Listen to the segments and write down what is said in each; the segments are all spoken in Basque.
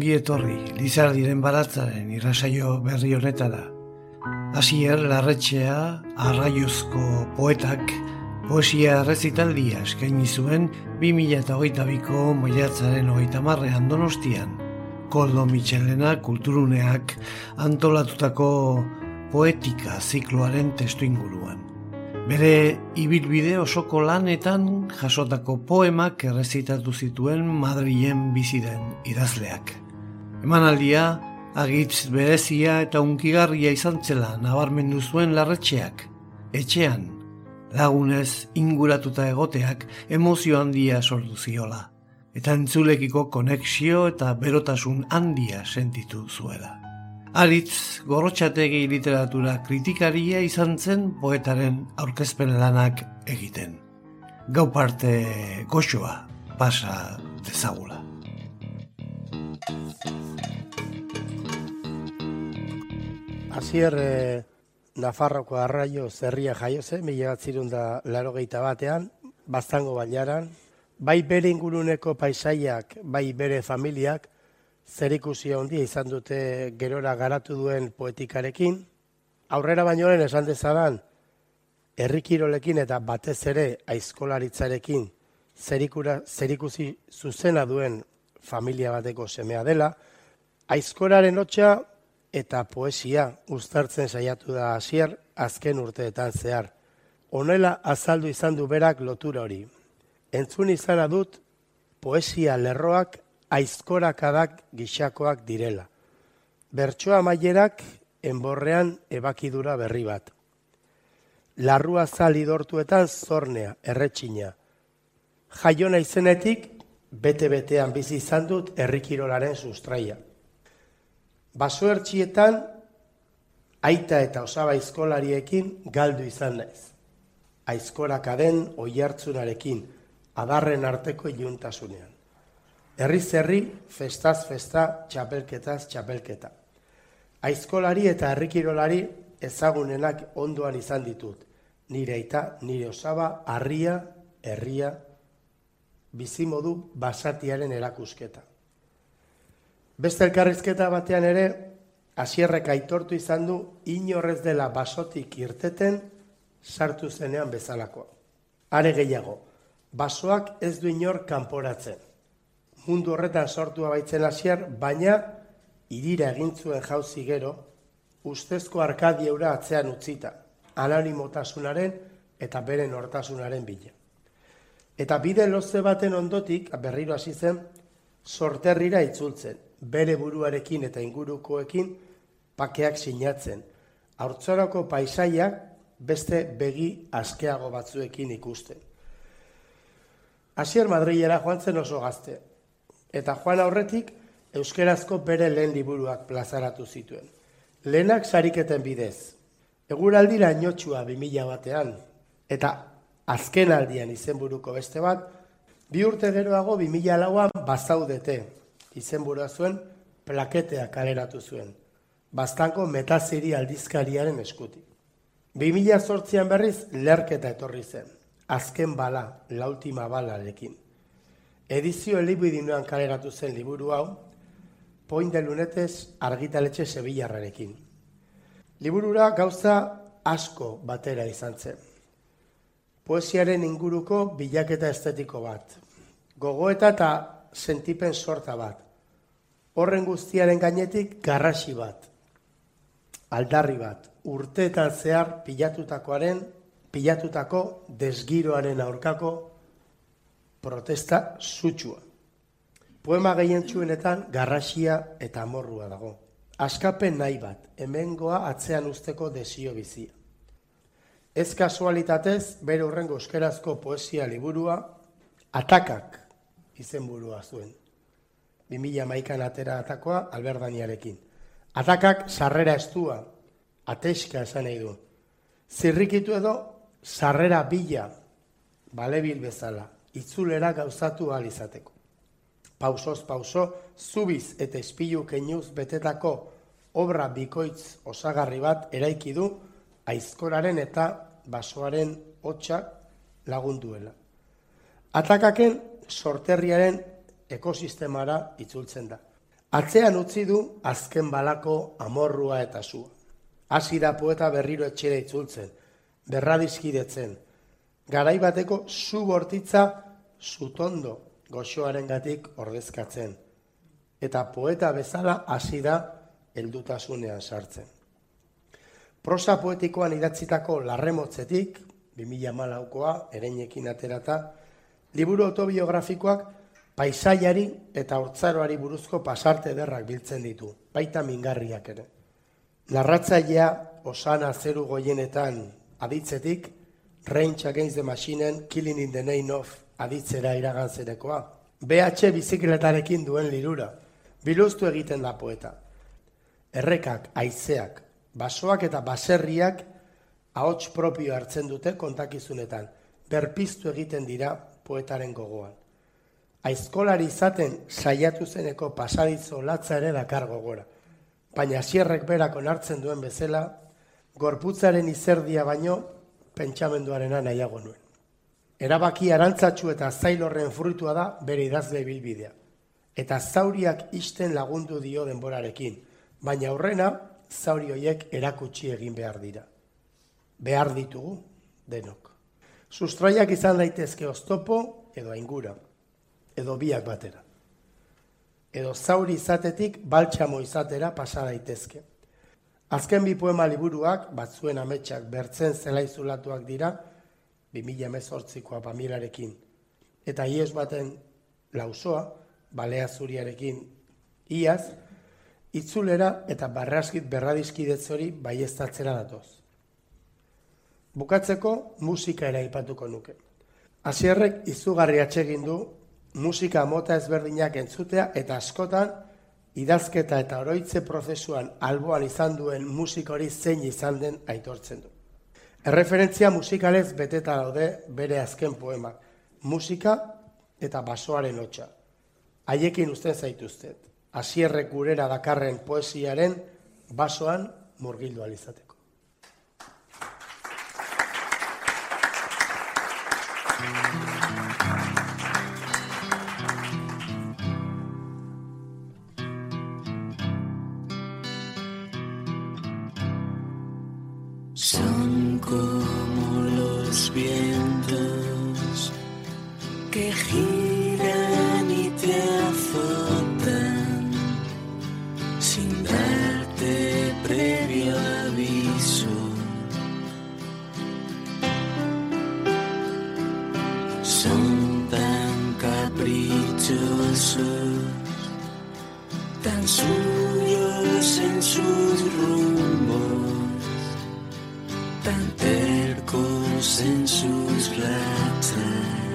Ongi etorri, Lizardiren baratzaren irrasaio berri honetara. Hasier larretxea, arraiozko poetak, poesia errezitaldia eskaini zuen 2008ko maiatzaren hogeita marrean donostian. Koldo Michelena kulturuneak antolatutako poetika zikloaren testu inguruan. Bere ibilbide osoko lanetan jasotako poemak errezitatu zituen Madrilen bizi den idazleak. Emanaldia agitz berezia eta unkigarria izan zela nabarmendu zuen larretxeak. Etxean, lagunez inguratuta egoteak emozio handia sortu ziola. Eta entzulekiko konexio eta berotasun handia sentitu zuela. Aritz gorrotxategi literatura kritikaria izan zen poetaren aurkezpen lanak egiten. Gau parte goxoa pasa dezagula. Azier eh, Nafarroko arraio zerria jaio zen, mila bat da laro batean, baztango bailaran, bai bere inguruneko paisaiak, bai bere familiak, zer ikusi handia izan dute gerora garatu duen poetikarekin. Aurrera bainoen esan dezadan, herrikirolekin eta batez ere aizkolaritzarekin zer ikusi zuzena duen familia bateko semea dela, aizkoraren hotxa eta poesia uztartzen saiatu da hasier azken urteetan zehar. Honela azaldu izan du berak lotura hori. Entzun izana dut poesia lerroak aizkorakadak gixakoak direla. Bertsoa maierak enborrean ebakidura berri bat. Larrua zali dortuetan zornea, erretxina. Jaiona izenetik, bete-betean bizi izan dut errikirolaren sustraia. Baso ertxietan, aita eta osaba aizkolariekin galdu izan naiz. Aizkorakaden oi hartzunarekin, adarren arteko iluntasunean. Herri zerri, festaz festa, txapelketaz txapelketa. Aizkolari eta herrikirolari ezagunenak ondoan izan ditut. Nire eta nire osaba, harria, herria, bizimodu basatiaren erakusketa. Beste elkarrizketa batean ere, hasierrek aitortu izan du inorrez dela basotik irteten sartu zenean bezalakoa. Are gehiago, basoak ez du inor kanporatzen mundu horretan sortua baitzen hasier, baina irira egin zuen jauzi gero, ustezko arkadieura atzean utzita, anonimotasunaren eta bere nortasunaren bila. Eta bide loze baten ondotik, berriro hasi zen, sorterrira itzultzen, bere buruarekin eta ingurukoekin pakeak sinatzen, haurtzorako paisaiak beste begi askeago batzuekin ikusten. Asier Madrilera joan zen oso gazte, eta joan aurretik euskerazko bere lehen liburuak plazaratu zituen. Lehenak sariketen bidez, eguraldira inotxua 2000 batean, eta azken aldian izenburuko beste bat, bi urte geroago 2000 lauan bazaudete izenburua zuen plaketea kaleratu zuen, bastanko metaziri aldizkariaren eskutik. 2000 sortzian berriz lerketa etorri zen, azken bala, lautima balarekin edizio elibidinoan kaleratu zen liburu hau, poin de lunetez argitaletxe sebillarrarekin. Liburura gauza asko batera izan zen. Poesiaren inguruko bilaketa estetiko bat. Gogoeta eta sentipen sorta bat. Horren guztiaren gainetik garrasi bat. Aldarri bat. Urteetan zehar pilatutakoaren, pilatutako desgiroaren aurkako protesta sutsua. Poema gehien txuenetan garrasia eta amorrua dago. askapen nahi bat, hemengoa atzean usteko desio bizia. Ez kasualitatez, bere urrengo euskerazko poesia liburua, atakak izenburua zuen. 2000 maikan atera atakoa alberdaniarekin. Atakak sarrera estua, ateska esan nahi du. Zirrikitu edo, sarrera bila, balebil bezala, itzulera gauzatu alizateko. Pausoz pauso, zubiz eta espilu keinuz betetako obra bikoitz osagarri bat eraiki du aizkoraren eta basoaren hotxak lagunduela. Atakaken sorterriaren ekosistemara itzultzen da. Atzean utzi du azken balako amorrua eta zua. Hasi da poeta berriro etxera itzultzen, berradizkidetzen, garai bateko zu bortitza zutondo goxoaren gatik ordezkatzen. Eta poeta bezala hasi da heldutasunean sartzen. Prosa poetikoan idatzitako larremotzetik, 2000 malaukoa, ereinekin aterata, liburu autobiografikoak paisaiari eta hortzaroari buruzko pasarte derrak biltzen ditu, baita mingarriak ere. Narratzailea osana zeru goienetan aditzetik, Range Against the Machine, Killing in the Name of aditzera iragantzerekoa. BH bizikletarekin duen lirura. Biluztu egiten da poeta. Errekak, aizeak, basoak eta baserriak ahots propio hartzen dute kontakizunetan. Berpiztu egiten dira poetaren gogoan. Aizkolari izaten saiatu zeneko pasadizo latza ere dakar gogora. Baina sierrek berak onartzen duen bezala, gorputzaren izerdia baino pentsamenduarena nahiago nuen. Erabaki arantzatsu eta zailorren fruitua da bere idazle bilbidea. Eta zauriak isten lagundu dio denborarekin, baina aurrena zauri hoiek erakutsi egin behar dira. Behar ditugu denok. Sustraiak izan daitezke oztopo edo aingura, edo biak batera. Edo zauri izatetik baltsamo izatera pasa daitezke. Azken bi poema liburuak, batzuen ametsak bertzen zelaizulatuak dira, 2000 emezortzikoa pamilarekin. Eta ies baten lausoa, balea zuriarekin iaz, itzulera eta barraskit berradizkidetz hori baiestatzera datoz. Bukatzeko musika ere aipatuko nuke. Hasierrek izugarri atsegin du musika mota ezberdinak entzutea eta askotan idazketa eta oroitze prozesuan alboan izan duen musik hori zein izan den aitortzen du. Erreferentzia musikalez beteta daude bere azken poema. Musika eta basoaren hotxa. Haiekin usten zaituztet. Asierrek gurera dakarren poesiaren basoan murgildu alizateko. Son tan caprichosos, tan suyos en sus rumbos, tan tercos en sus ratas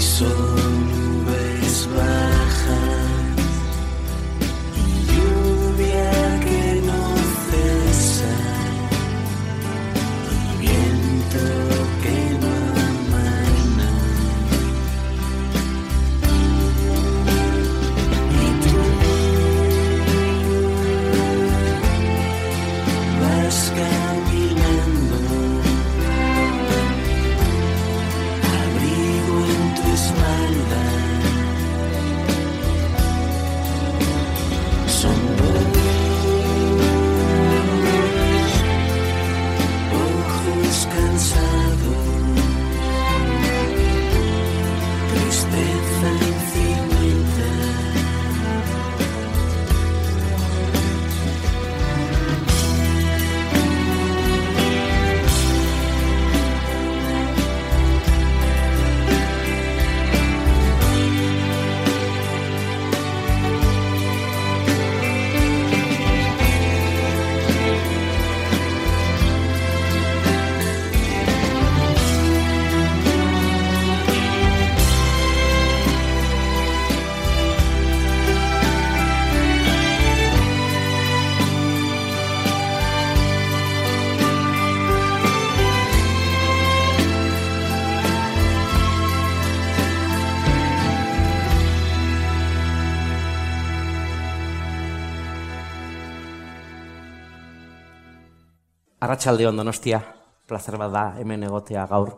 solo Arratxalde donostia, plazer bat da hemen egotea gaur,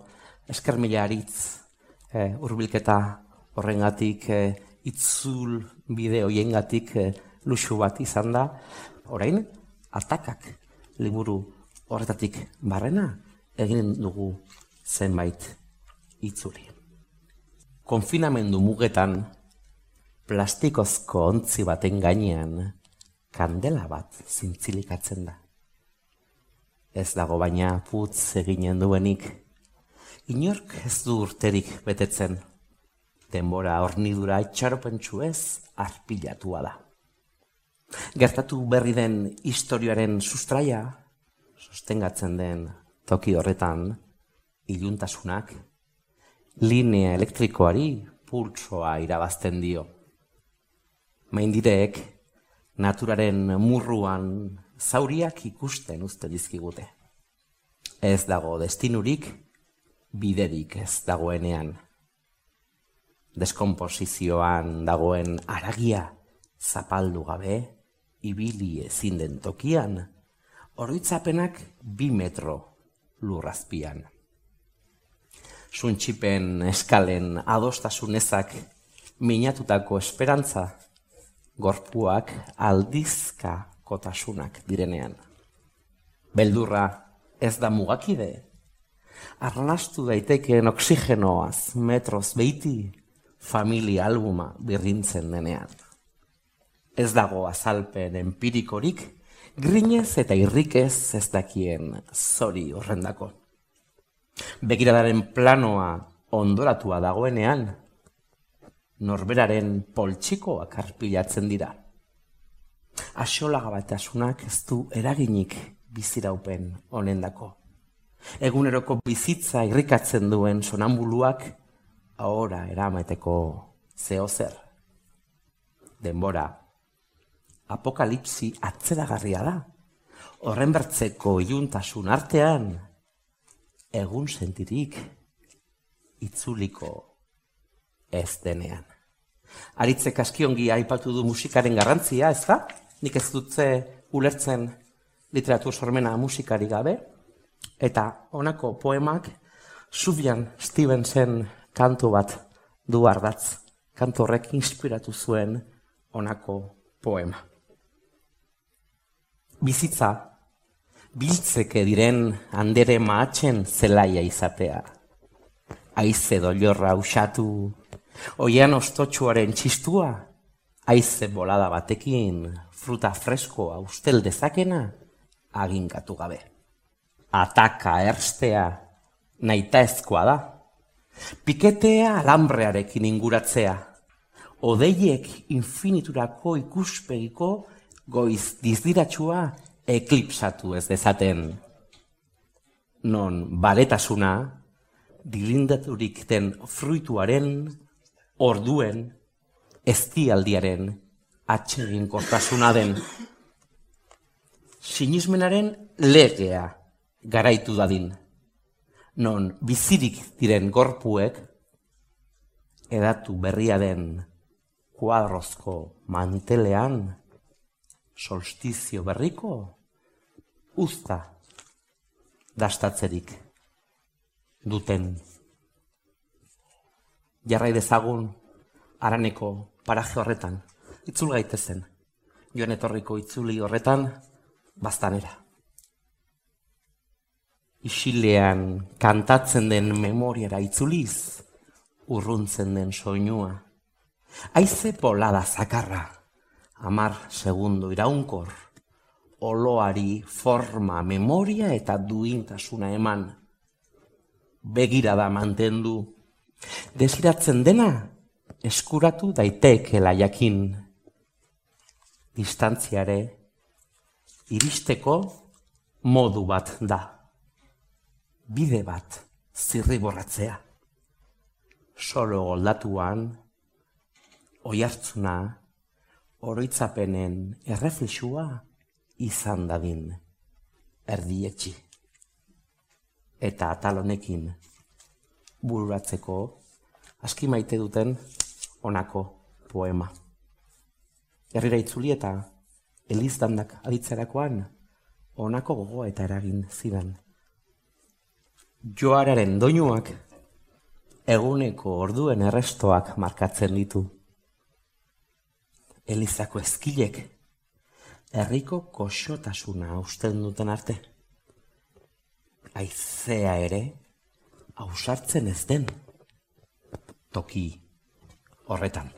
esker mila aritz, e, urbilketa horrengatik, e, itzul bideo jengatik e, luxu bat izan da, orain, atakak liburu horretatik barrena, egin dugu zenbait itzuli. Konfinamendu mugetan, plastikozko ontzi baten gainean, kandela bat zintzilikatzen da ez dago baina putz eginen duenik. Inork ez du urterik betetzen. Denbora hornidura itxaropentsu ez arpilatua da. Gertatu berri den historiaren sustraia, sostengatzen den toki horretan, iluntasunak, linea elektrikoari pultsoa irabazten dio. Maindireek, naturaren murruan zauriak ikusten uste dizkigute. Ez dago destinurik, biderik ez dagoenean. Deskomposizioan dagoen aragia zapaldu gabe, ibili ezin den tokian, oroitzapenak bi metro lurrazpian. Suntxipen eskalen adostasunezak minatutako esperantza, gorpuak aldizka kotasunak direnean. Beldurra ez da mugakide. Arnastu daitekeen oksigenoaz metroz beiti familia albuma birrintzen denean. Ez dago azalpen empirikorik, grinez eta irrikez ez dakien zori horrendako. Begiradaren planoa ondoratua dagoenean, norberaren poltsikoak arpilatzen dira asolagabatasunak ez du eraginik biziraupen honendako. Eguneroko bizitza irrikatzen duen sonambuluak ahora eramateko zeo zer. Denbora, apokalipsi atzeragarria da. Horren bertzeko iluntasun artean, egun sentirik itzuliko ez denean. Aritzek askiongi aipatu du musikaren garrantzia, ez da? Nik ez dutze ulertzen literatur sormena musikari gabe, eta honako poemak Subian Stevenson kantu bat du ardatz, kantu horrek inspiratu zuen honako poema. Bizitza, biltzeke diren handere maatzen zelaia izatea. Aize doiorra usatu, oian ostotxuaren txistua, aize bolada batekin fruta freskoa ustel dezakena aginkatu gabe. Ataka erstea naita ezkoa da. Piketea alambrearekin inguratzea. Odeiek infiniturako ikuspegiko goiz dizdiratxua eklipsatu ez dezaten. Non baletasuna dilindaturik den fruituaren orduen eztialdiaren atsegin kortasuna den. Sinismenaren legea garaitu dadin. Non bizirik diren gorpuek edatu berria den kuadrozko mantelean solstizio berriko usta dastatzerik duten. Jarrai dezagun araneko paraje horretan itzul gaitezen. Joan etorriko itzuli horretan, bastanera. Isilean kantatzen den memoriara itzuliz, urruntzen den soinua. Aize polada zakarra, amar segundo iraunkor, oloari forma, memoria eta duintasuna eman. Begira da mantendu. Desiratzen dena, eskuratu daiteekela jakin distantziare iristeko modu bat da. Bide bat zirriborratzea. Solo goldatuan, oiartzuna, oroitzapenen erreflexua izan dadin erdietxi. Eta atalonekin bururatzeko aski maite duten onako poema. Herrira itzuli eta elizdandak aditzerakoan onako gogoa eta eragin zidan. Joararen doinuak eguneko orduen errestoak markatzen ditu. Elizako ezkilek herriko koxotasuna usten duten arte. Aizea ere ausartzen ez den toki horretan.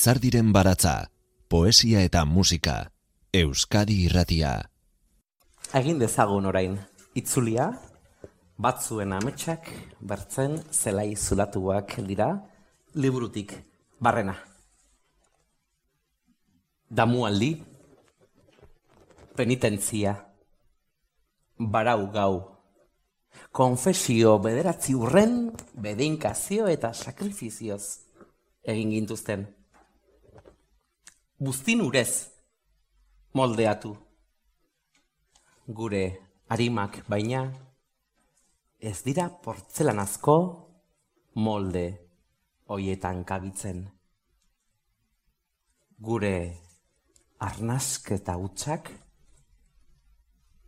Lizardiren baratza, poesia eta musika, Euskadi irratia. Egin dezagun orain, itzulia, batzuen ametsak bertzen zelai zulatuak dira, liburutik barrena. Damualdi, penitentzia, barau gau, konfesio bederatzi urren, bedeinkazio eta sakrifizioz egin gintuzten. Buztin urez moldeatu. Gure arimak baina ez dira portzelanazko molde hoietan kabitzen. Gure arnasketa hutsak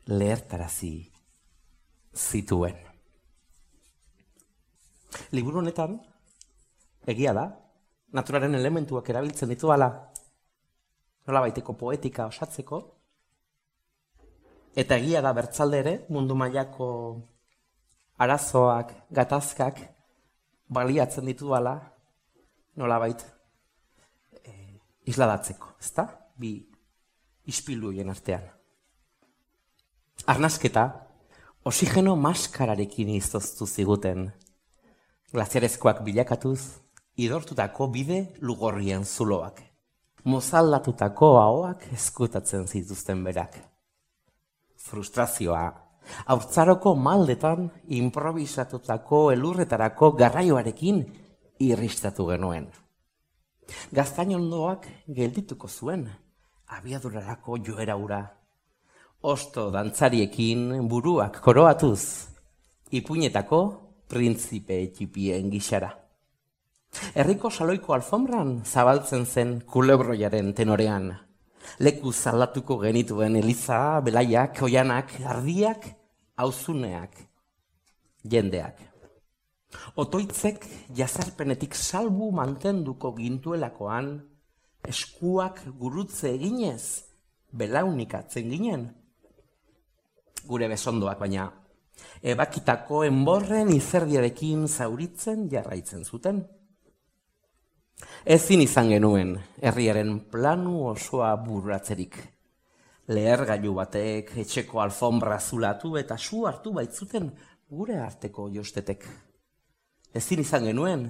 lehertarazi zituen. Liburu honetan, egia da, naturaren elementuak erabiltzen dituala, nola baiteko poetika osatzeko, eta egia da bertzalde ere, mundu mailako arazoak, gatazkak, baliatzen dituala, nola bait, e, isladatzeko, ezta? Bi ispiluien artean. Arnasketa, oxigeno maskararekin izoztu ziguten. Glaziarezkoak bilakatuz, idortutako bide lugorrien zuloak. Mozaldatutako ahoak eskutatzen zituzten berak. Frustrazioa, haurtzaroko maldetan improvisatutako elurretarako garraioarekin irristatu genuen. Gaztainondoak geldituko zuen, abiadurarako joera ura. Osto dantzariekin buruak koroatuz, ipuinetako printzipe txipien gixara. Herriko saloiko alfombran zabaltzen zen kulebroiaren tenorean. Leku zaldatuko genituen eliza, belaiak, oianak, ardiak, auzuneak, jendeak. Otoitzek jazarpenetik salbu mantenduko gintuelakoan, eskuak gurutze eginez, belaunikatzen ginen. Gure besondoak baina, ebakitako enborren izerdiarekin zauritzen jarraitzen zuten. Ezin izan genuen herriaren planu osoa burratzerik. Lehergailu batek etxeko alfombra zulatu eta su hartu baitzuten gure arteko jostetek. Ezin izan genuen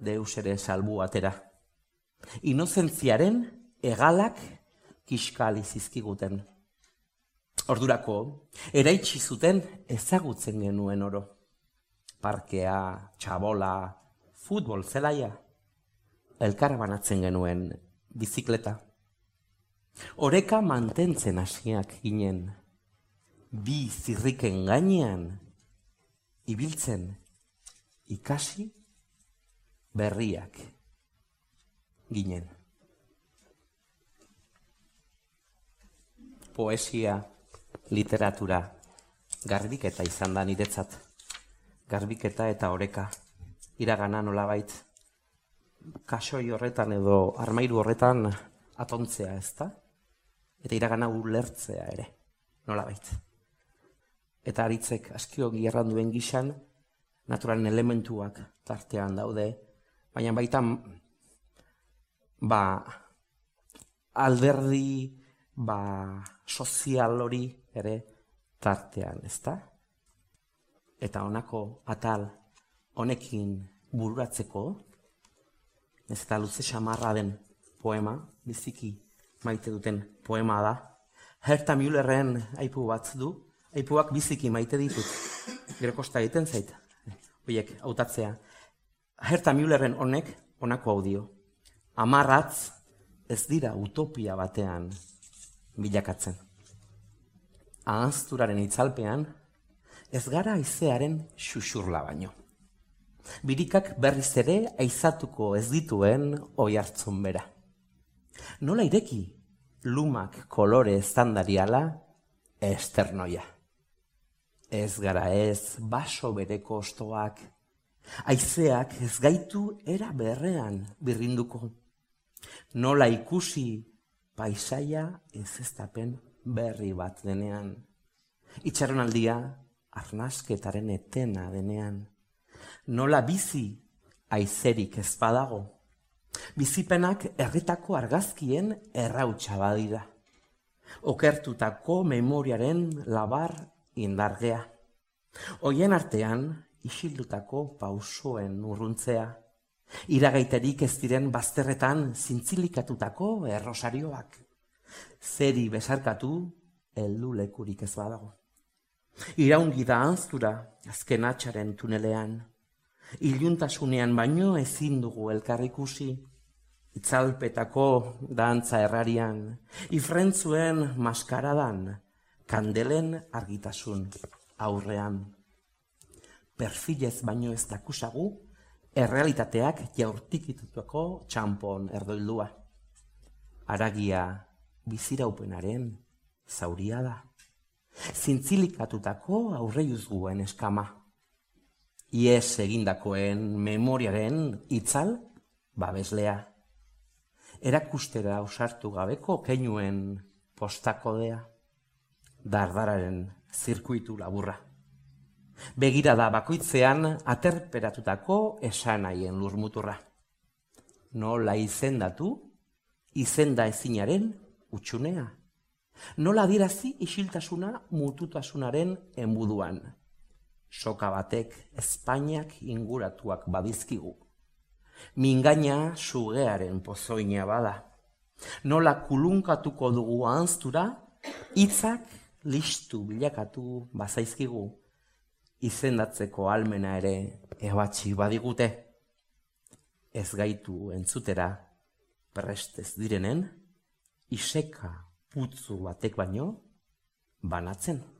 deus ere salbu atera. Inozentziaren egalak kiskali zizkiguten. Ordurako, eraitsi zuten ezagutzen genuen oro. Parkea, txabola, futbol zelaia, elkar banatzen genuen bizikleta. Oreka mantentzen hasiak ginen, bi zirriken gainean, ibiltzen, ikasi, berriak ginen. Poesia, literatura, garbiketa izan da niretzat. Garbiketa eta oreka, iragana nolabait, kasoi horretan edo armairu horretan atontzea ez da? Eta iragana ulertzea ere, nolabait. Eta aritzek askiogi erranduen gixan, naturalen elementuak tartean daude, baina baitan ba, alderdi ba, sozial hori ere tartean, ezta? Eta honako atal honekin bururatzeko, ez eta luze xamarra den poema, biziki maite duten poema da. Herta Müllerren aipu bat du, aipuak biziki maite ditut. Gero kosta egiten zait, oiek, hautatzea. Herta Müllerren honek, honako audio. Amarratz ez dira utopia batean bilakatzen. Ahazturaren itzalpean, ez gara aizearen xuxurla baino. Birikak berriz ere aizatuko ez dituen oi hartzun bera. Nola ireki lumak kolore estandariala esternoia. Ez gara ez baso bereko ostoak, aizeak ez gaitu era berrean birrinduko. Nola ikusi paisaia ez eztapen berri bat denean. Itxaronaldia arnasketaren etena denean nola bizi aizerik ez badago. Bizipenak herritako argazkien errautsa badira. Okertutako memoriaren labar indargea. Hoien artean, isildutako pausoen urruntzea. Iragaiterik ez diren bazterretan zintzilikatutako errosarioak. Zeri besarkatu, heldu lekurik ez badago. Iraungi da anztura, azken atxaren tunelean, iluntasunean baino ezin dugu elkar ikusi, itzalpetako dantza errarian, ifrentzuen maskaradan, kandelen argitasun aurrean. Perfilez baino ez dakusagu, errealitateak jaurtikitutuko txampon erdoildua. Aragia biziraupenaren zauria da. Zintzilikatutako aurreiuzguen eskama. Ies egindakoen memoriaren itzal babeslea. Erakustera osartu gabeko keinuen postakodea. Dardararen zirkuitu laburra. Begirada bakoitzean aterperatutako esanaien lurmuturra. Nola izendatu, izenda ezinaren utxunea. Nola dirazi isiltasuna mututasunaren enbuduan. Soka batek Espainiak inguratuak badizkigu. Mingaina sugearen pozoina bada. Nola kulunkatuko dugu anztura, hitzak listu bilakatu bazaizkigu. Izendatzeko almena ere ebatxi badigute. Ez gaitu entzutera, prestez direnen, iseka putzu batek baino, banatzen.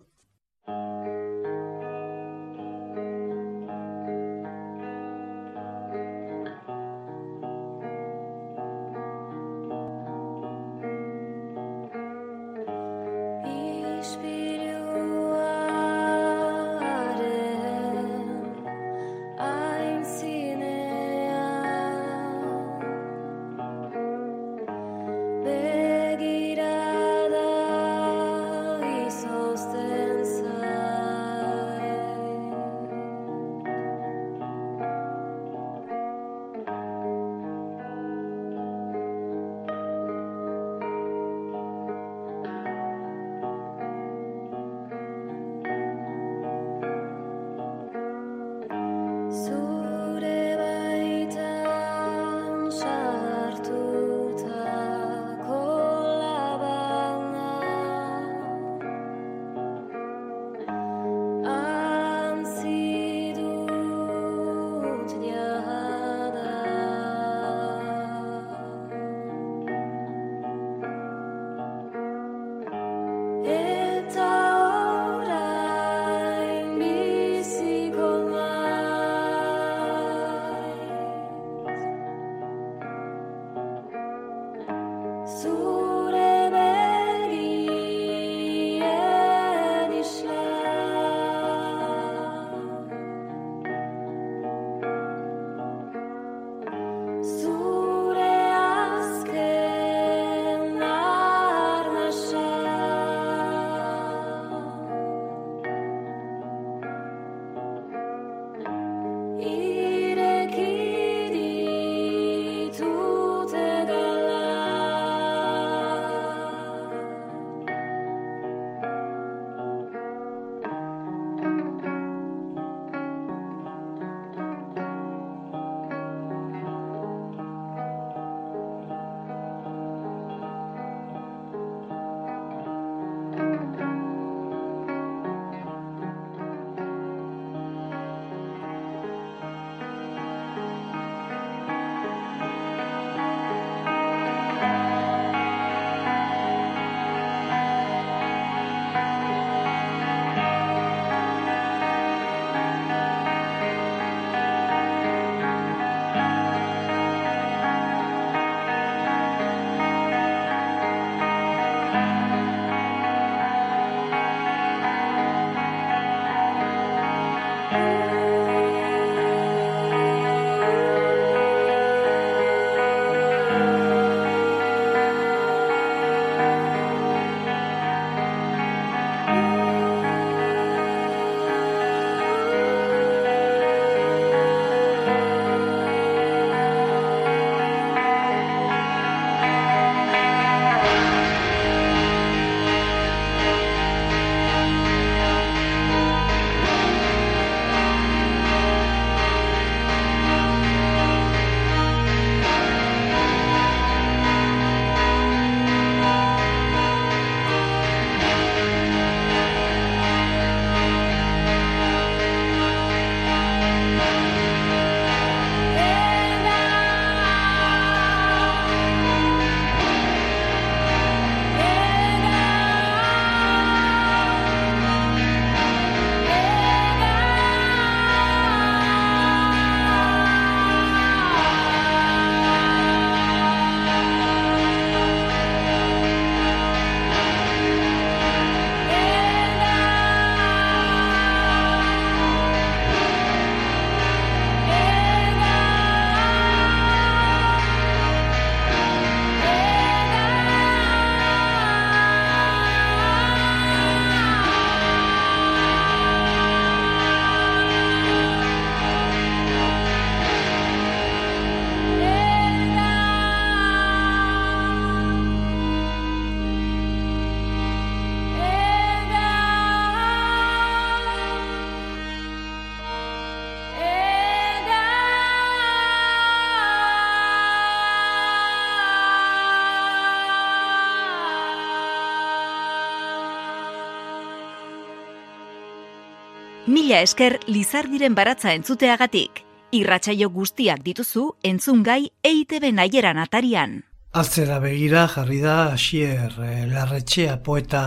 Mila esker Lizardiren baratza entzuteagatik. Irratsaio guztiak dituzu entzungai EITB naieran atarian. Atzera begira jarri da Asier eh, Larretxea poeta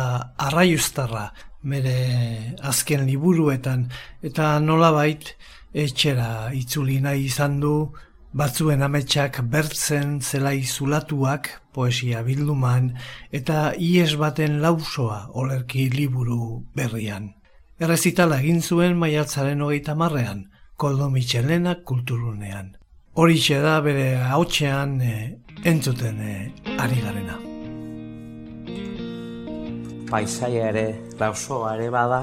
arraiustarra bere azken liburuetan eta nolabait etxera itzuli nahi izan du batzuen ametsak bertzen zelai zulatuak poesia bilduman eta ies baten lausoa olerki liburu berrian. Errezitala egin zuen maiatzaren hogeita marrean, Koldo Michelena kulturunean. Horixe da bere hautsean eh, entzuten eh, ari garena. paisaia ere, lausoa ere bada,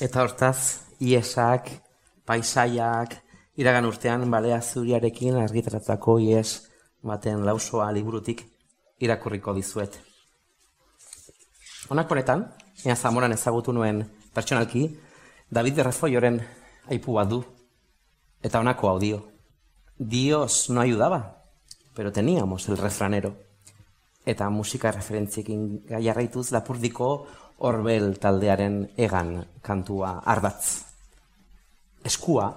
eta hortaz, iesak, paisaiak, iragan urtean balea zuriarekin argitaratako ies baten lausoa liburutik irakurriko dizuet. Honako honetan, ea zamoran ezagutu nuen pertsonalki, David Rafoioren aipu bat du, eta honako hau dio. Dios no ayudaba, pero teníamos el refranero eta musika referentziekin jarraituz lapurdiko Orbel taldearen egan kantua ardatz. Eskua,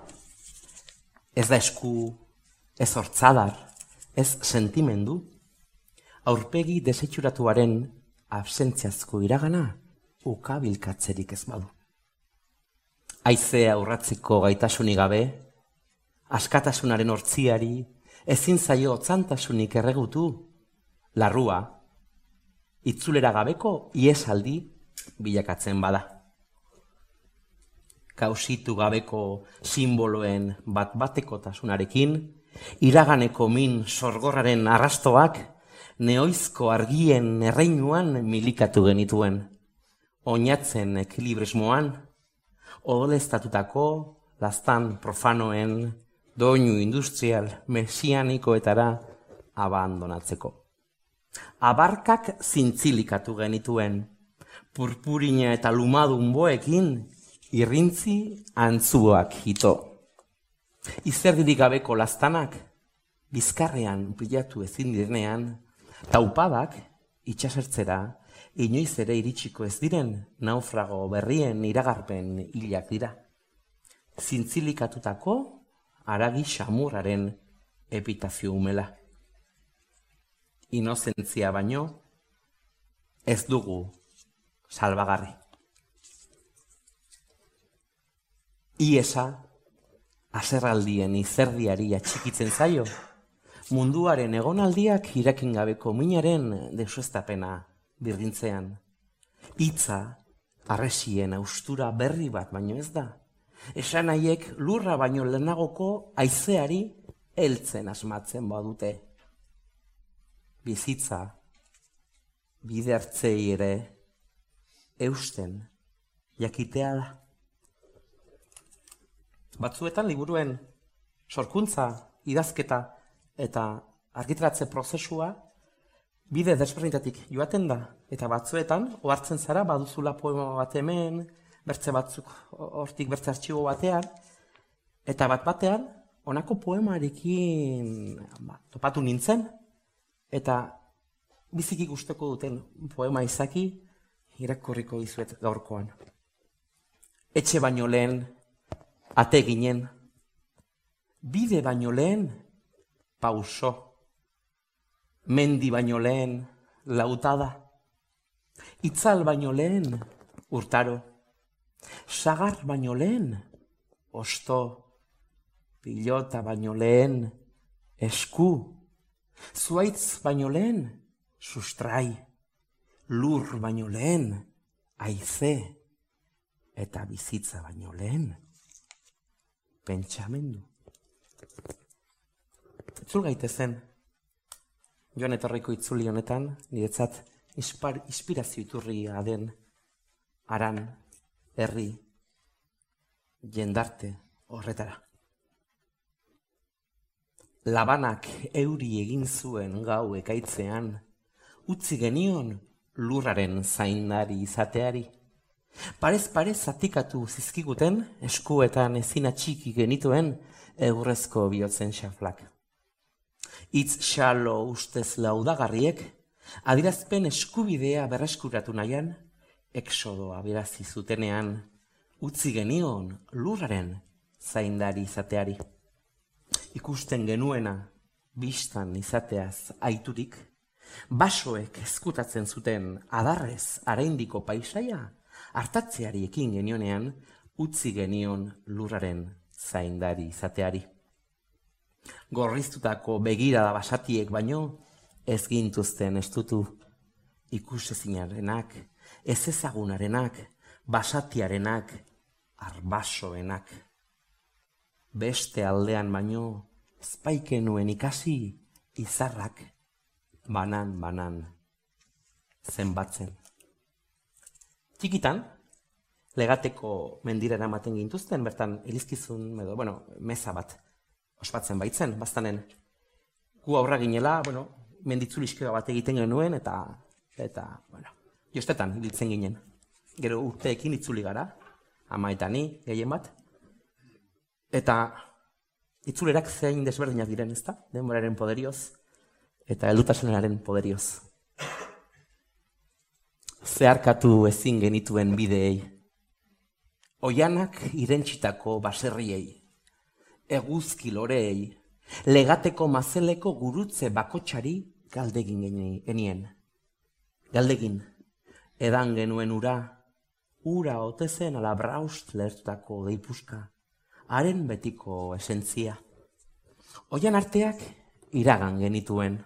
ez da esku, ez hortzadar, ez sentimendu, aurpegi desitxuratuaren absentziazko iragana ukabilkatzerik ez badu. Aizea aurratzeko gaitasunik gabe, askatasunaren hortziari, ezin zaio otzantasunik erregutu, larrua, itzulera gabeko iesaldi bilakatzen bada. Kausitu gabeko simboloen bat batekotasunarekin, iraganeko min sorgorraren arrastoak, neoizko argien erreinuan milikatu genituen. Oinatzen ekilibrismoan, odoleztatutako, lastan profanoen, doinu industrial mesianikoetara abandonatzeko abarkak zintzilikatu genituen, purpurina eta lumadun boekin, irrintzi antzuak hito. Izerdirik gabeko lastanak, bizkarrean pilatu ezin direnean, taupadak itxasertzera, inoiz ere iritsiko ez diren, naufrago berrien iragarpen hilak dira. Zintzilikatutako, aragi xamurraren epitafio umela inozentzia baino ez dugu salbagarri. Iesa, aserraldien izerdiari atxikitzen zaio, munduaren egonaldiak irakin gabeko minaren desuestapena birdintzean. Hitza, arresien austura berri bat baino ez da. Esan haiek lurra baino lehenagoko aizeari heltzen asmatzen badute bizitza bide hartzei ere eusten jakitea da. Batzuetan liburuen sorkuntza, idazketa eta argitratze prozesua bide desberdintatik joaten da. Eta batzuetan, ohartzen zara, baduzula poema bat hemen, bertze batzuk hortik bertze artxibo batean, eta bat batean, honako poemarekin ba, topatu nintzen, Eta biziki gustoko duten poema izaki irakurriko dizuet gaurkoan. Etxe baino lehen, ate ginen, bide baino lehen, pauso, mendi baino lehen, lautada, itzal baino lehen, urtaro, sagar baino lehen, osto, pilota baino lehen, esku, Zuaitz baino lehen, sustrai, lur baino lehen, aize, eta bizitza baino lehen, pentsamendu. Itzul gaitezen, joan etorriko itzuli honetan, niretzat ispar, inspirazio iturria den, aran, herri, jendarte horretara. Labanak euri egin zuen gau ekaitzean, utzi genion lurraren zaindari izateari. Parez parez zatikatu zizkiguten, eskuetan ezin atxiki genituen eurrezko bihotzen xaflak. Itz xalo ustez laudagarriek, adirazpen eskubidea berreskuratu nahian, eksodoa berazi zutenean, utzi genion lurraren zaindari izateari. Ikusten genuena bistan izateaz aiturik, basoek eskutatzen zuten adarrez areindiko paisaia hartatzeari ekin genionean utzi genion lurraren zaindari izateari. Gorriztutako begirada basatiek baino ez gintuzten estutu ikusezinarenak, ez ezagunarenak, basatiarenak, arbasoenak. Beste aldean baino, espaikenuen ikasi izarrak, banan, banan, zenbatzen. Txikitan, legateko mendira eramaten gintuzten, bertan ilizkizun, edo, bueno, meza bat, ospatzen baitzen, bastanen. Gu aurra ginela, bueno, menditzuliskera bat egiten genuen, eta, eta, bueno, jostetan hiltzen ginen. Gero urteekin itzuli gara, ama eta ni, gehien bat. Eta itzulerak zein desberdinak diren, ezta? Denboraren poderioz eta heldutasunaren poderioz. Zeharkatu ezin genituen bideei. Oianak irentsitako baserriei. Eguzki loreei. Legateko mazeleko gurutze bakotxari galdegin genien. Galdegin, edan genuen ura, ura otezen ala braust lertutako deipuska, haren betiko esentzia. Oian arteak iragan genituen.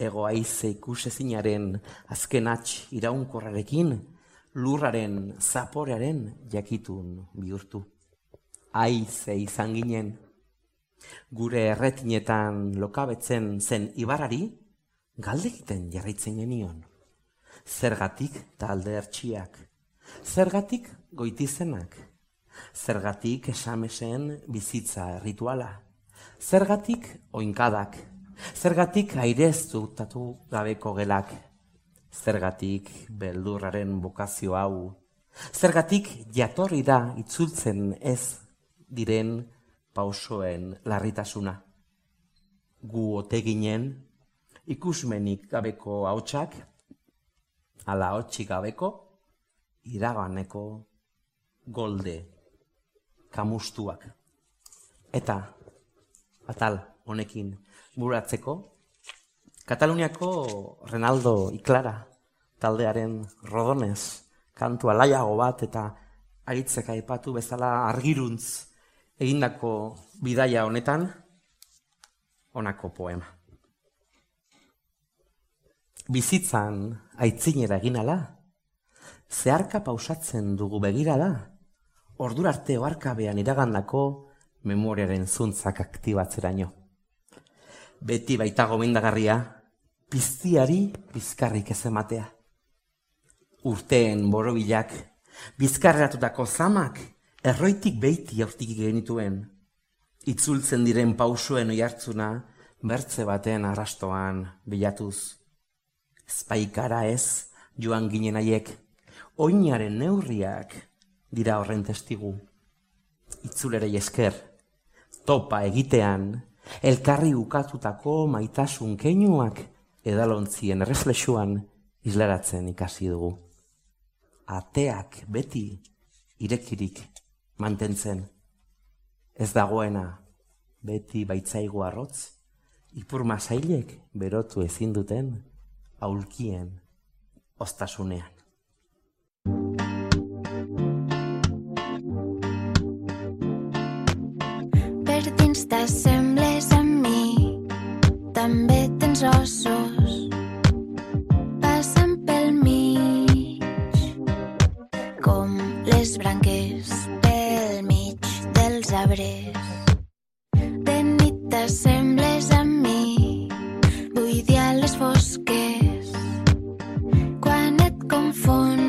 Ego aize ikusezinaren azken atx iraunkorrarekin, lurraren zaporearen jakitun bihurtu. Aize izan ginen, gure erretinetan lokabetzen zen ibarari, galdekiten jarraitzen genion. Zergatik talde ertxiak, Zergatik goitizenak? Zergatik esamesen bizitza rituala? Zergatik oinkadak? Zergatik aireztu tatu gabeko gelak? Zergatik beldurraren bokazio hau? Zergatik jatorri da itzultzen ez diren pausoen larritasuna? Gu oteginen ikusmenik gabeko hautsak, ala hotxik gabeko, iraganeko golde kamustuak. Eta atal honekin buratzeko, Kataluniako Renaldo Iklara taldearen rodonez kantu alaiago bat eta aritzeka aipatu bezala argiruntz egindako bidaia honetan honako poema. Bizitzan aitzinera egin ala, zeharka pausatzen dugu begira da, ordura arte oarkabean iragandako memoriaren zuntzak aktibatzeraino. Beti baita gomendagarria, piztiari bizkarrik ez ematea. Urteen borobilak, bizkarratutako zamak, erroitik beiti aurtik genituen. Itzultzen diren pausuen oihartzuna, bertze baten arrastoan bilatuz. Espaikara ez, joan ginen haiek, oinaren neurriak dira horren testigu. Itzulerei esker, topa egitean, elkarri ukatutako maitasun keinuak edalontzien erreflexuan islaratzen ikasi dugu. Ateak beti irekirik mantentzen. Ez dagoena beti baitzaigu arrotz, ipur masailek berotu ezin duten aulkien ostasunean. Per dins t'assembles a mi, també tens ossos. Arbres. De nit t'assembles a mi, a les fosques, quan et confons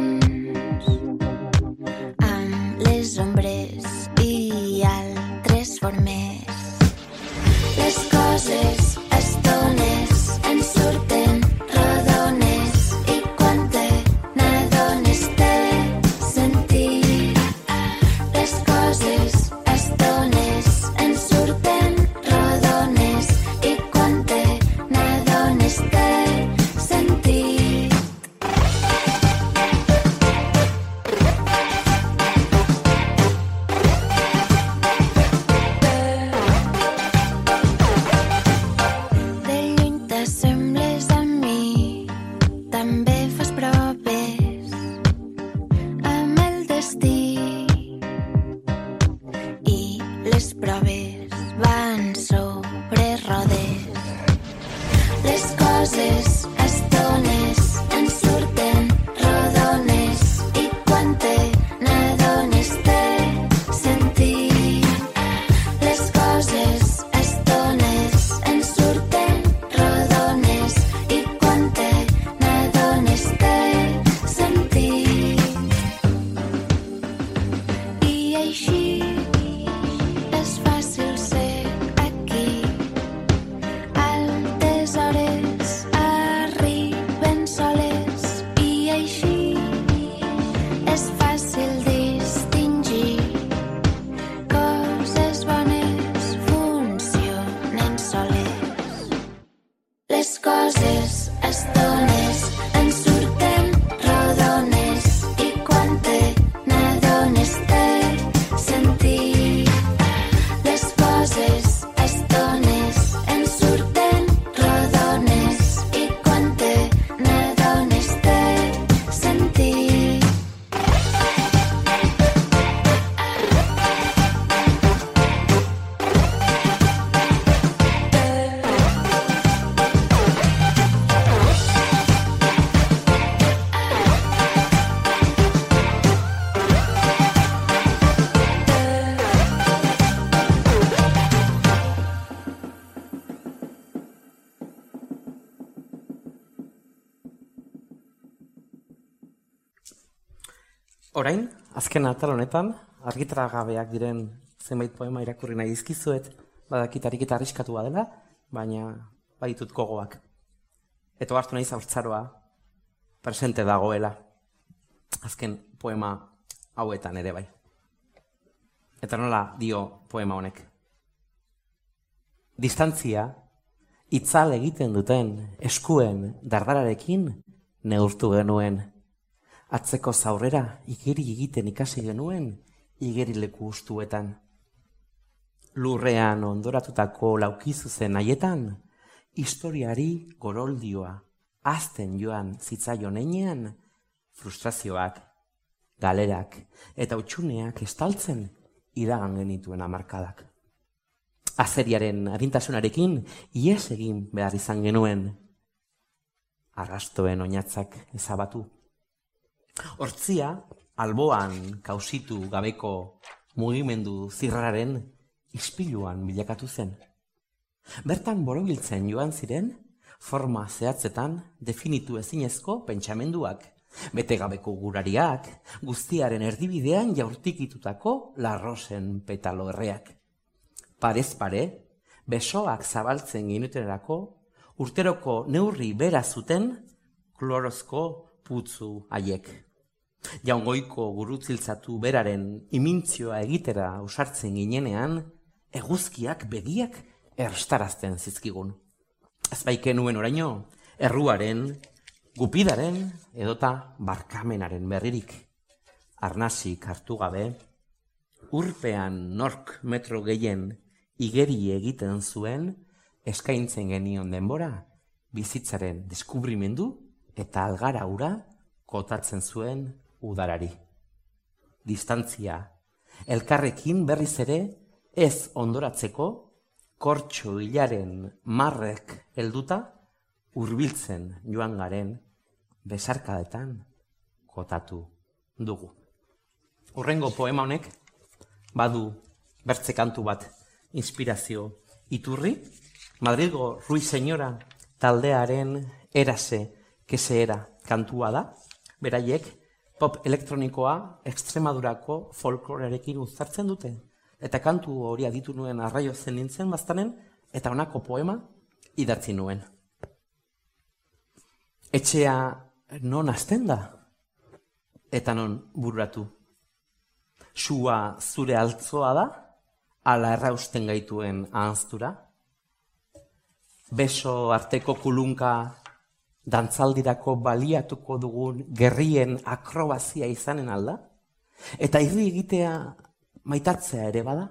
azken atal honetan, argitaragabeak diren zenbait poema irakurri nahi dizkizuet, badakit ariketa arriskatua dela, baina baditut gogoak. Eta hartu nahi zaurtzaroa presente dagoela. Azken poema hauetan ere bai. Eta nola dio poema honek. Distantzia, itzal egiten duten eskuen dardararekin neurtu genuen. Atzeko zaurrera igeri egiten ikasi genuen igerileku ustuetan. Lurrean ondoratutako laukizuzen haietan, historiari goroldioa, azten joan zitzaion einean, frustrazioak, galerak eta utxuneak estaltzen iragan genituen amarkadak. Azeriaren arintasunarekin ies egin behar izan genuen, arrastoen oinatzak ezabatu. Hortzia, alboan kausitu gabeko mugimendu zirraren ispiluan bilakatu zen. Bertan borobiltzen joan ziren, forma zehatzetan definitu ezinezko pentsamenduak, bete gabeko gurariak, guztiaren erdibidean jaurtikitutako larrosen petalo erreak. Parez pare, besoak zabaltzen ginutenerako, urteroko neurri bera zuten klorozko putzu haiek. Jaungoiko gurutziltzatu beraren imintzioa egitera usartzen ginenean, eguzkiak begiak erstarazten zizkigun. Ez baiken nuen oraino, erruaren, gupidaren edota barkamenaren berririk. Arnasik hartu gabe, urpean nork metro gehien igeri egiten zuen, eskaintzen genion denbora, bizitzaren deskubrimendu eta algara ura kotatzen zuen udarari. Distantzia, elkarrekin berriz ere ez ondoratzeko, kortxo hilaren marrek helduta, hurbiltzen joan garen besarkadetan kotatu dugu. Urrengo poema honek badu bertze kantu bat inspirazio iturri, Madrigo Ruiz Senyora taldearen erase kese era kantua da, beraiek pop elektronikoa Extremadurako folklorearekin uztartzen dute. Eta kantu hori aditu nuen arraio zen nintzen baztanen, eta honako poema idatzi nuen. Etxea non hasten da? Eta non bururatu? Sua zure altzoa da? Ala errausten gaituen ahanztura? Beso arteko kulunka dantzaldirako baliatuko dugun gerrien akrobazia izanen alda? Eta irri egitea maitatzea ere bada?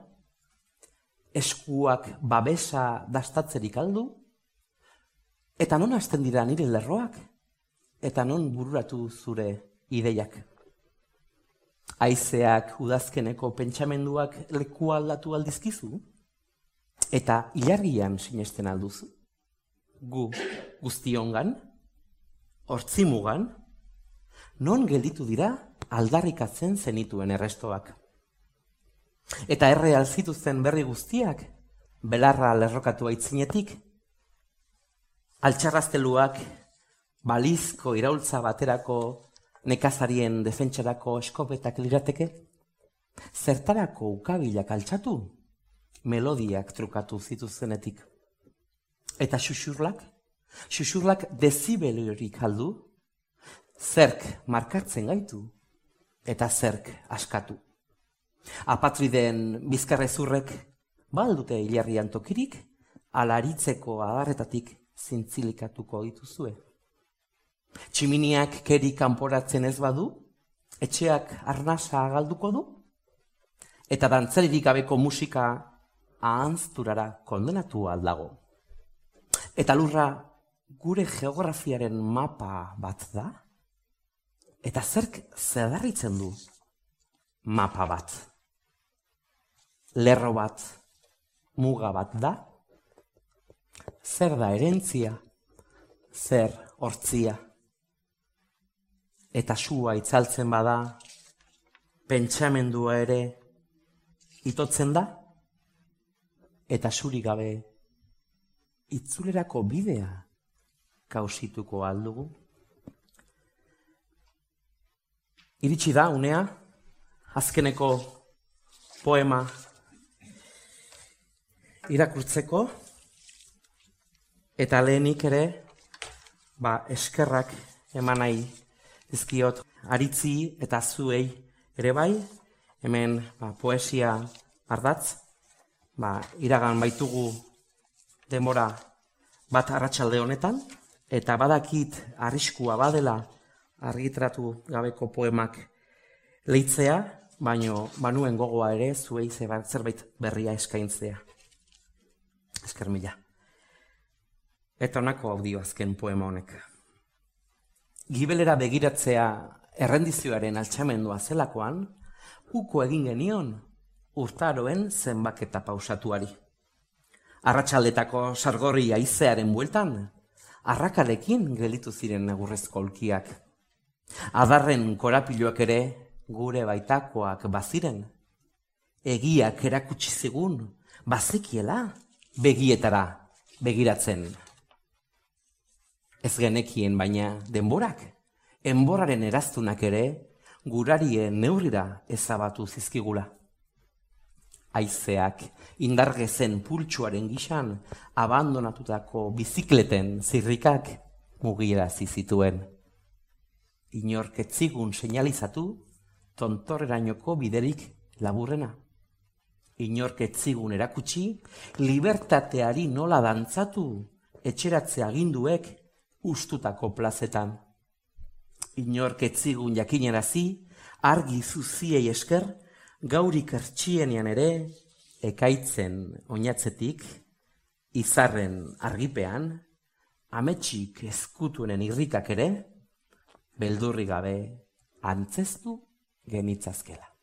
Eskuak babesa dastatzerik aldu? Eta non hasten dira nire lerroak? Eta non bururatu zure ideiak? Aizeak udazkeneko pentsamenduak leku aldatu aldizkizu? Eta ilargian sinesten alduzu? gu guztiongan, hortzimugan, non gelditu dira aldarrikatzen zenituen errestoak. Eta erre alzituzten berri guztiak, belarra lerrokatu aitzinetik, altxarrazteluak balizko iraultza baterako nekazarien defentsarako eskopetak lirateke, zertarako ukabilak altxatu, melodiak trukatu zituzenetik. Eta xuxurlak, xuxurlak dezibelorik aldu, zerk markatzen gaitu, eta zerk askatu. Apatrideen bizkarrezurrek baldute hilarrian tokirik, alaritzeko adarretatik zintzilikatuko dituzue. Tximiniak keri kanporatzen ez badu, etxeak arnasa galduko du, eta dantzaririk gabeko musika ahanzturara kondenatu aldago. Eta lurra gure geografiaren mapa bat da, eta zerk zedarritzen du mapa bat. Lerro bat, muga bat da, zer da erentzia, zer hortzia. Eta sua itzaltzen bada, pentsamendua ere itotzen da, eta suri gabe itzulerako bidea kausituko aldugu. Iritsi da, unea, azkeneko poema irakurtzeko, eta lehenik ere, ba, eskerrak eman nahi dizkiot aritzi eta zuei ere bai, hemen ba, poesia ardatz, ba, iragan baitugu denbora bat arratsalde honetan, eta badakit arriskua badela argitratu gabeko poemak leitzea, baino banuen gogoa ere zuei zerbait berria eskaintzea. Esker mila. Eta honako audio azken poema honek. Gibelera begiratzea errendizioaren altxamendua zelakoan, uko egin genion urtaroen zenbaketa pausatuari. Arratxaldetako sargorri aizearen bueltan, arrakalekin gelitu ziren agurrezko olkiak. Adarren korapiloak ere gure baitakoak baziren. Egiak erakutsi zigun, bazikiela, begietara begiratzen. Ez genekien baina denborak, enboraren eraztunak ere, gurarien neurrira ezabatu zizkigula. Aizeak, indargezen pultsuaren gixan, abandonatutako bizikleten zirrikak mugira zizituen. Inorketzigun seinalizatu, tontorrerainoko biderik laburrena inorketzigun erakutsi, libertateari nola dantzatu etxeratze aginduek ustutako plazetan. Inorketzigun jakinerazi, argi zuziei esker, gaurik ertxienean ere, ekaitzen oinatzetik, izarren argipean, ametsik eskutuenen irrikak ere, beldurri gabe antzestu genitzazkela.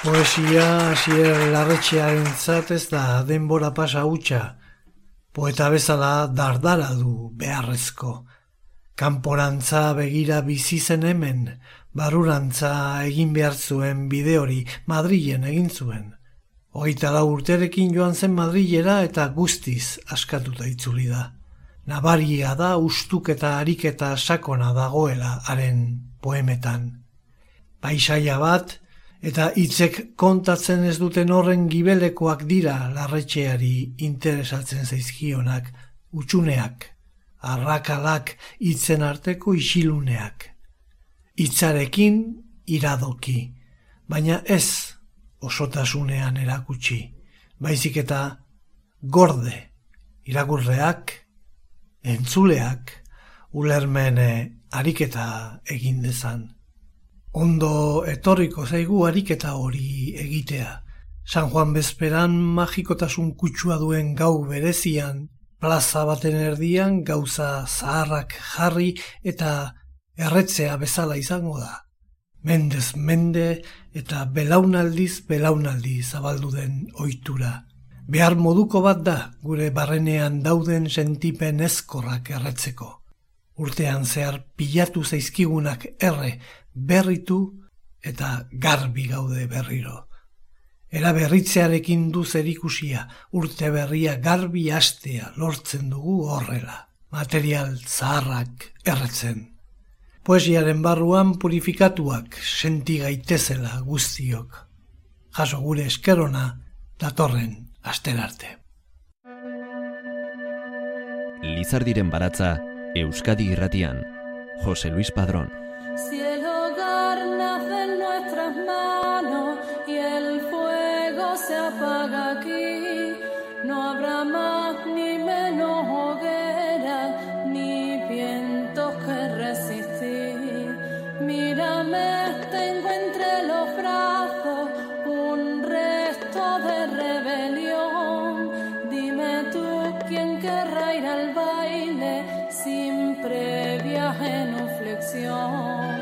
Poesia hasier larretxearen ez da denbora pasa hutsa. Poeta bezala dardara du beharrezko. Kanporantza begira bizi zen hemen, barurantza egin behar zuen bide hori Madrilen egin zuen. Hogeita lau urterekin joan zen Madrilera eta guztiz askatuta itzuli da. Nabaria da ustuk eta ariketa sakona dagoela haren poemetan. Paisaia bat, eta hitzek kontatzen ez duten horren gibelekoak dira larretxeari interesatzen zaizkionak, utxuneak, arrakalak hitzen arteko isiluneak. Hitzarekin iradoki, baina ez osotasunean erakutsi, baizik eta gorde, irakurreak, entzuleak ulermen eh, ariketa egin dezan. Ondo etorriko zaigu ariketa hori egitea. San Juan bezperan magikotasun kutsua duen gau berezian, plaza baten erdian gauza zaharrak jarri eta erretzea bezala izango da. Mendez mende eta belaunaldiz belaunaldi zabaldu den ohitura. Behar moduko bat da gure barrenean dauden sentipen ezkorrak erretzeko. Urtean zehar pilatu zaizkigunak erre berritu eta garbi gaude berriro. Era berritzearekin du zerikusia, urte berria garbi astea lortzen dugu horrela. Material zaharrak erretzen. Poesiaren barruan purifikatuak senti gaitezela guztiok. Jaso gure eskerona datorren asterarte. Lizardiren baratza Euskadi Irratian Jose Luis Padrón y el fuego se apaga aquí. No habrá más ni menos hoguera ni vientos que resistir. Mírame, tengo entre los brazos un resto de rebelión. Dime tú quién querrá ir al baile sin previa genuflexión.